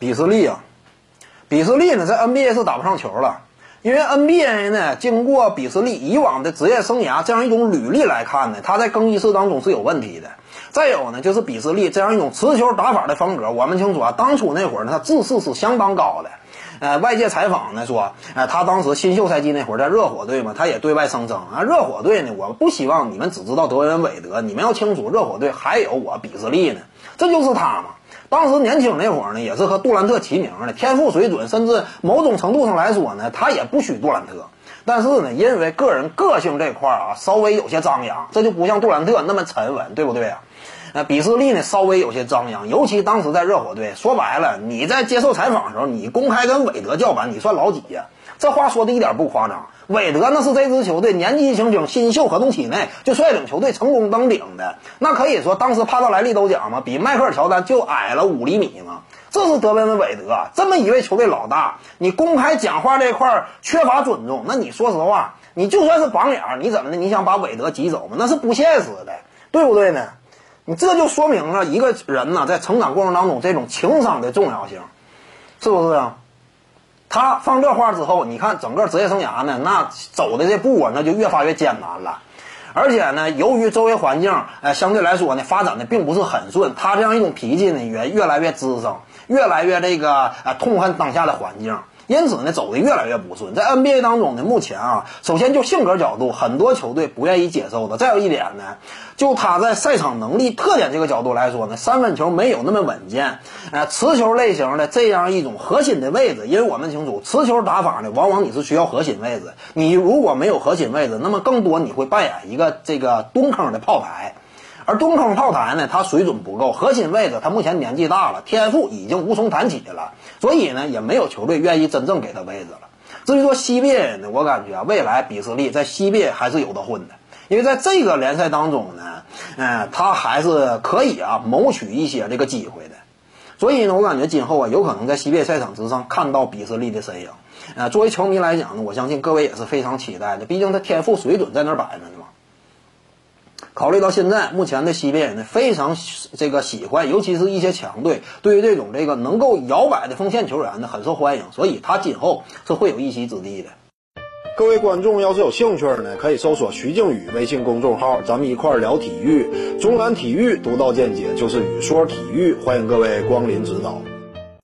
比斯利啊，比斯利呢在 NBA 是打不上球了，因为 NBA 呢经过比斯利以往的职业生涯这样一种履历来看呢，他在更衣室当中是有问题的。再有呢，就是比斯利这样一种持球打法的风格，我们清楚啊，当初那会儿呢，他自视是相当高的。呃，外界采访呢说，呃，他当时新秀赛季那会儿在热火队嘛，他也对外声称啊，热火队呢，我不希望你们只知道德文韦德，你们要清楚，热火队还有我比斯利呢，这就是他嘛。当时年轻那会儿呢，也是和杜兰特齐名的，天赋水准，甚至某种程度上来说呢，他也不虚杜兰特。但是呢，因为个人个性这块儿啊，稍微有些张扬，这就不像杜兰特那么沉稳，对不对啊？那比斯利呢，稍微有些张扬，尤其当时在热火队。说白了，你在接受采访的时候，你公开跟韦德叫板，你算老几呀？这话说的一点不夸张。韦德那是这支球队年纪轻轻新秀合同期内就率领球队成功登顶的，那可以说当时帕特莱利都讲嘛，比迈克尔乔丹就矮了五厘米嘛。这是德文的韦德，这么一位球队老大，你公开讲话这块缺乏尊重，那你说实话，你就算是榜眼，你怎么的？你想把韦德挤走吗？那是不现实的，对不对呢？你这就说明了一个人呢，在成长过程当中这种情商的重要性，是不是啊？他放这话之后，你看整个职业生涯呢，那走的这步啊，那就越发越艰难了。而且呢，由于周围环境，呃，相对来说呢，发展的并不是很顺，他这样一种脾气呢，也越来越滋生，越来越这个呃痛恨当下的环境。因此呢，走的越来越不顺。在 NBA 当中呢，目前啊，首先就性格角度，很多球队不愿意接受的。再有一点呢，就他在赛场能力特点这个角度来说呢，三分球没有那么稳健。呃，持球类型的这样一种核心的位置，因为我们清楚，持球打法呢，往往你是需要核心位置。你如果没有核心位置，那么更多你会扮演一个这个蹲坑的炮台。而蹲坑炮台呢，他水准不够，核心位置他目前年纪大了，天赋已经无从谈起了，所以呢，也没有球队愿意真正给他位置了。至于说西边呢，我感觉啊，未来比斯利在西边还是有的混的，因为在这个联赛当中呢，嗯，他还是可以啊谋取一些这个机会的。所以呢，我感觉今后啊，有可能在西边赛场之上看到比斯利的身影。呃，作为球迷来讲呢，我相信各位也是非常期待的，毕竟他天赋水准在那摆着呢。考虑到现在目前的西边人呢非常这个喜欢，尤其是一些强队对于这种这个能够摇摆的锋线球员呢很受欢迎，所以他今后是会有一席之地的。各位观众要是有兴趣呢，可以搜索徐静宇微信公众号，咱们一块聊体育，中南体育独到见解就是语说体育，欢迎各位光临指导。